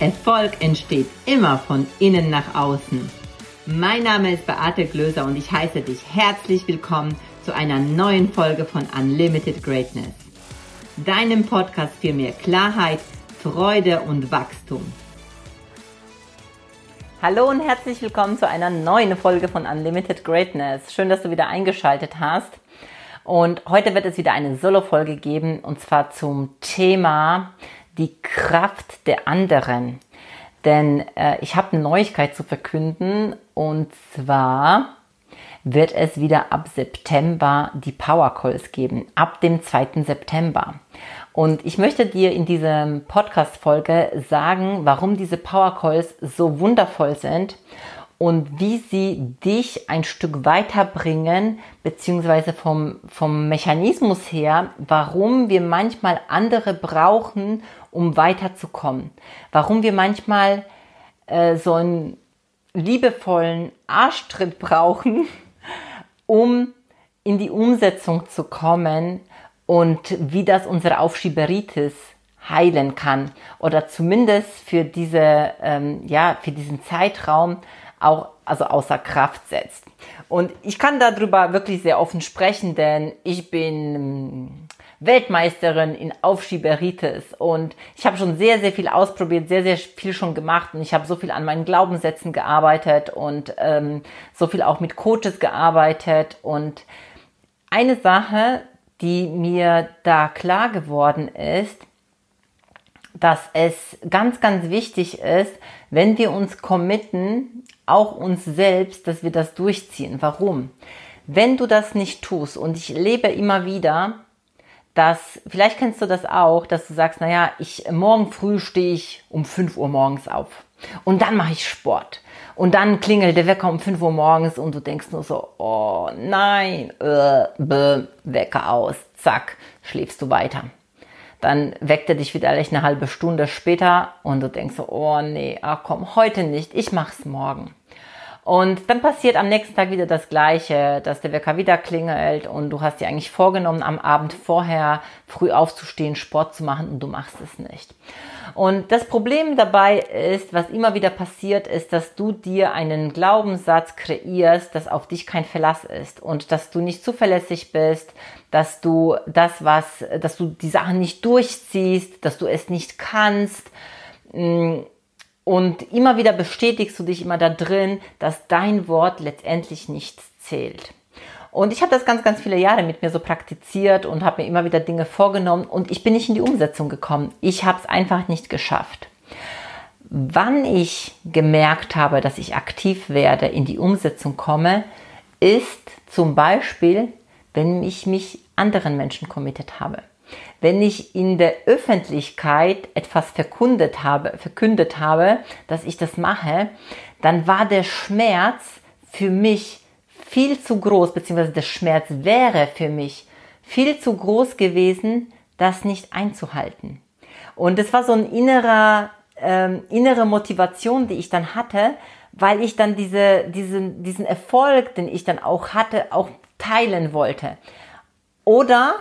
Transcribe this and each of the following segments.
Erfolg entsteht immer von innen nach außen. Mein Name ist Beate Glöser und ich heiße dich herzlich willkommen zu einer neuen Folge von Unlimited Greatness. Deinem Podcast für mehr Klarheit, Freude und Wachstum. Hallo und herzlich willkommen zu einer neuen Folge von Unlimited Greatness. Schön, dass du wieder eingeschaltet hast. Und heute wird es wieder eine Solo-Folge geben und zwar zum Thema die Kraft der anderen. Denn äh, ich habe eine Neuigkeit zu verkünden und zwar wird es wieder ab September die Power Calls geben, ab dem 2. September. Und ich möchte dir in dieser Podcast-Folge sagen, warum diese Power Calls so wundervoll sind und wie sie dich ein Stück weiterbringen, beziehungsweise vom, vom Mechanismus her, warum wir manchmal andere brauchen, um weiterzukommen. Warum wir manchmal äh, so einen liebevollen Arschtritt brauchen, um in die Umsetzung zu kommen und wie das unsere Aufschieberitis heilen kann oder zumindest für diese ähm, ja für diesen Zeitraum auch also außer Kraft setzt. Und ich kann darüber wirklich sehr offen sprechen, denn ich bin Weltmeisterin in Aufschieberitis und ich habe schon sehr, sehr viel ausprobiert, sehr, sehr viel schon gemacht und ich habe so viel an meinen Glaubenssätzen gearbeitet und ähm, so viel auch mit Coaches gearbeitet und eine Sache, die mir da klar geworden ist, dass es ganz, ganz wichtig ist, wenn wir uns committen, auch uns selbst, dass wir das durchziehen. Warum? Wenn du das nicht tust, und ich lebe immer wieder, dass, vielleicht kennst du das auch, dass du sagst, naja, ich, morgen früh stehe ich um 5 Uhr morgens auf. Und dann mache ich Sport. Und dann klingelt der Wecker um 5 Uhr morgens und du denkst nur so, oh nein, äh, bäh, Wecker aus, zack, schläfst du weiter. Dann weckt er dich wieder eine halbe Stunde später und du denkst so, oh nee, ach komm, heute nicht, ich mach's morgen. Und dann passiert am nächsten Tag wieder das Gleiche, dass der Wecker wieder klingelt und du hast dir eigentlich vorgenommen, am Abend vorher früh aufzustehen, Sport zu machen und du machst es nicht. Und das Problem dabei ist, was immer wieder passiert, ist, dass du dir einen Glaubenssatz kreierst, dass auf dich kein Verlass ist und dass du nicht zuverlässig bist, dass du das, was, dass du die Sachen nicht durchziehst, dass du es nicht kannst mm, und immer wieder bestätigst du dich immer da drin, dass dein Wort letztendlich nichts zählt. Und ich habe das ganz, ganz viele Jahre mit mir so praktiziert und habe mir immer wieder Dinge vorgenommen und ich bin nicht in die Umsetzung gekommen. Ich habe es einfach nicht geschafft. Wann ich gemerkt habe, dass ich aktiv werde, in die Umsetzung komme, ist zum Beispiel, wenn ich mich anderen Menschen committed habe. Wenn ich in der Öffentlichkeit etwas verkündet habe, verkündet habe, dass ich das mache, dann war der Schmerz für mich viel zu groß, beziehungsweise der Schmerz wäre für mich viel zu groß gewesen, das nicht einzuhalten. Und es war so ein innerer, ähm, innere Motivation, die ich dann hatte, weil ich dann diese, diesen, diesen Erfolg, den ich dann auch hatte, auch teilen wollte. Oder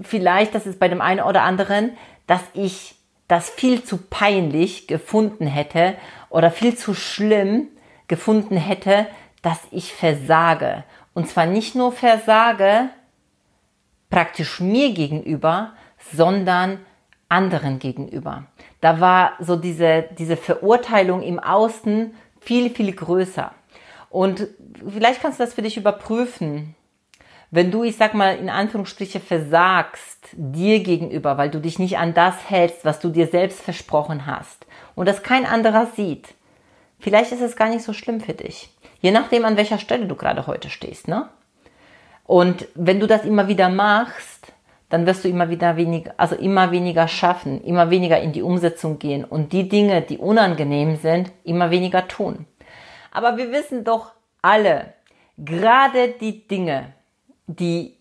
vielleicht, das ist bei dem einen oder anderen, dass ich das viel zu peinlich gefunden hätte oder viel zu schlimm gefunden hätte, dass ich versage. Und zwar nicht nur versage praktisch mir gegenüber, sondern anderen gegenüber. Da war so diese, diese Verurteilung im Außen viel, viel größer. Und vielleicht kannst du das für dich überprüfen wenn du, ich sag mal, in Anführungsstriche versagst dir gegenüber, weil du dich nicht an das hältst, was du dir selbst versprochen hast und das kein anderer sieht, vielleicht ist es gar nicht so schlimm für dich. Je nachdem, an welcher Stelle du gerade heute stehst, ne? Und wenn du das immer wieder machst, dann wirst du immer wieder weniger, also immer weniger schaffen, immer weniger in die Umsetzung gehen und die Dinge, die unangenehm sind, immer weniger tun. Aber wir wissen doch alle, gerade die Dinge, die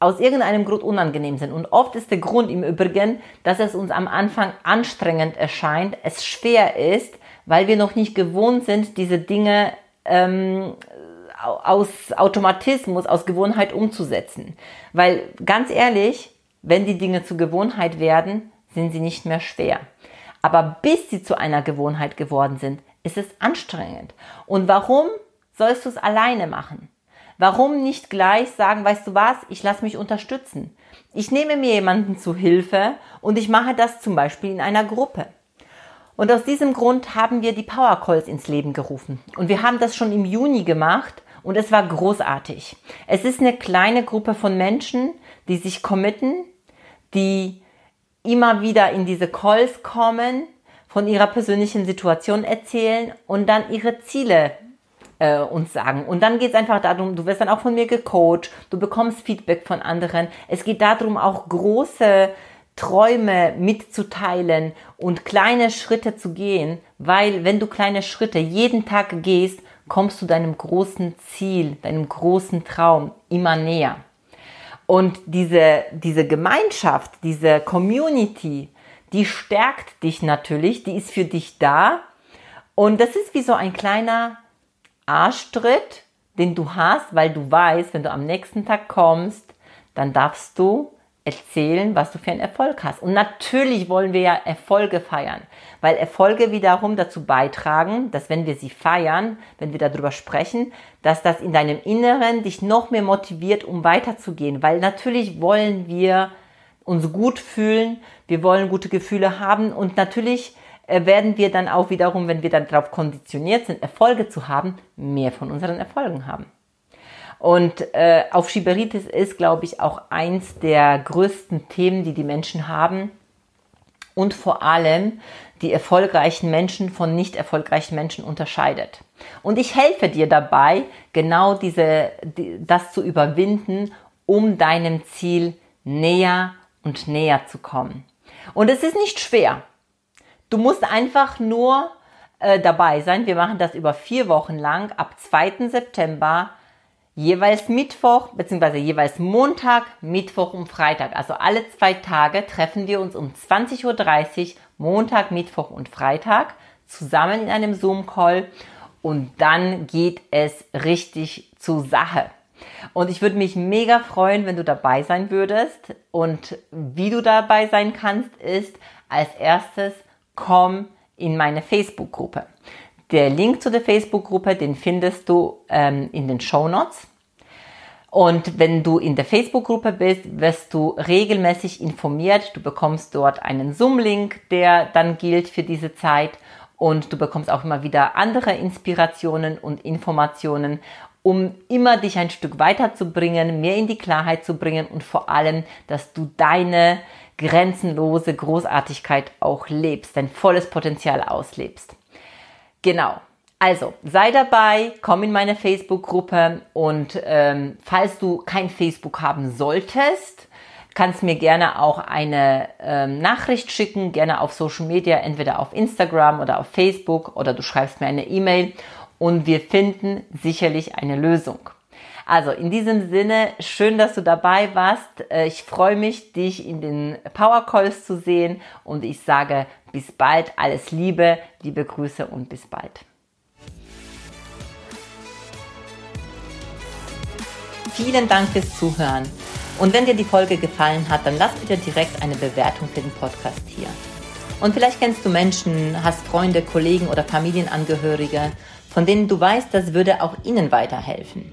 aus irgendeinem Grund unangenehm sind. Und oft ist der Grund im Übrigen, dass es uns am Anfang anstrengend erscheint, es schwer ist, weil wir noch nicht gewohnt sind, diese Dinge ähm, aus Automatismus, aus Gewohnheit umzusetzen. Weil ganz ehrlich, wenn die Dinge zur Gewohnheit werden, sind sie nicht mehr schwer. Aber bis sie zu einer Gewohnheit geworden sind, ist es anstrengend. Und warum sollst du es alleine machen? Warum nicht gleich sagen, weißt du was, ich lasse mich unterstützen. Ich nehme mir jemanden zu Hilfe und ich mache das zum Beispiel in einer Gruppe. Und aus diesem Grund haben wir die Power Calls ins Leben gerufen. Und wir haben das schon im Juni gemacht und es war großartig. Es ist eine kleine Gruppe von Menschen, die sich committen, die immer wieder in diese Calls kommen, von ihrer persönlichen Situation erzählen und dann ihre Ziele äh, uns sagen. Und dann geht es einfach darum, du wirst dann auch von mir gecoacht, du bekommst Feedback von anderen. Es geht darum, auch große Träume mitzuteilen und kleine Schritte zu gehen, weil wenn du kleine Schritte jeden Tag gehst, kommst du deinem großen Ziel, deinem großen Traum immer näher. Und diese, diese Gemeinschaft, diese Community, die stärkt dich natürlich, die ist für dich da. Und das ist wie so ein kleiner Arschtritt, den du hast, weil du weißt, wenn du am nächsten Tag kommst, dann darfst du erzählen, was du für einen Erfolg hast. Und natürlich wollen wir ja Erfolge feiern, weil Erfolge wiederum dazu beitragen, dass wenn wir sie feiern, wenn wir darüber sprechen, dass das in deinem Inneren dich noch mehr motiviert, um weiterzugehen, weil natürlich wollen wir uns gut fühlen, wir wollen gute Gefühle haben und natürlich werden wir dann auch wiederum, wenn wir dann darauf konditioniert sind, Erfolge zu haben, mehr von unseren Erfolgen haben. Und äh, auf Schiberitis ist, glaube ich, auch eins der größten Themen, die die Menschen haben. Und vor allem die erfolgreichen Menschen von nicht erfolgreichen Menschen unterscheidet. Und ich helfe dir dabei, genau diese, die, das zu überwinden, um deinem Ziel näher und näher zu kommen. Und es ist nicht schwer. Du musst einfach nur äh, dabei sein. Wir machen das über vier Wochen lang. Ab 2. September jeweils Mittwoch bzw. jeweils Montag, Mittwoch und Freitag. Also alle zwei Tage treffen wir uns um 20.30 Uhr, Montag, Mittwoch und Freitag zusammen in einem Zoom-Call und dann geht es richtig zur Sache. Und ich würde mich mega freuen, wenn du dabei sein würdest. Und wie du dabei sein kannst, ist als erstes komm in meine Facebook-Gruppe. Der Link zu der Facebook-Gruppe, den findest du ähm, in den Show Notes. Und wenn du in der Facebook-Gruppe bist, wirst du regelmäßig informiert. Du bekommst dort einen Zoom-Link, der dann gilt für diese Zeit. Und du bekommst auch immer wieder andere Inspirationen und Informationen, um immer dich ein Stück weiterzubringen, mehr in die Klarheit zu bringen und vor allem, dass du deine grenzenlose Großartigkeit auch lebst, dein volles Potenzial auslebst. Genau. Also sei dabei, komm in meine Facebook-Gruppe und ähm, falls du kein Facebook haben solltest, kannst mir gerne auch eine ähm, Nachricht schicken, gerne auf Social Media, entweder auf Instagram oder auf Facebook oder du schreibst mir eine E-Mail und wir finden sicherlich eine Lösung. Also in diesem Sinne, schön, dass du dabei warst. Äh, ich freue mich, dich in den Power Calls zu sehen und ich sage bis bald, alles Liebe, liebe Grüße und bis bald. Vielen Dank fürs Zuhören. Und wenn dir die Folge gefallen hat, dann lass bitte direkt eine Bewertung für den Podcast hier. Und vielleicht kennst du Menschen, hast Freunde, Kollegen oder Familienangehörige, von denen du weißt, das würde auch ihnen weiterhelfen.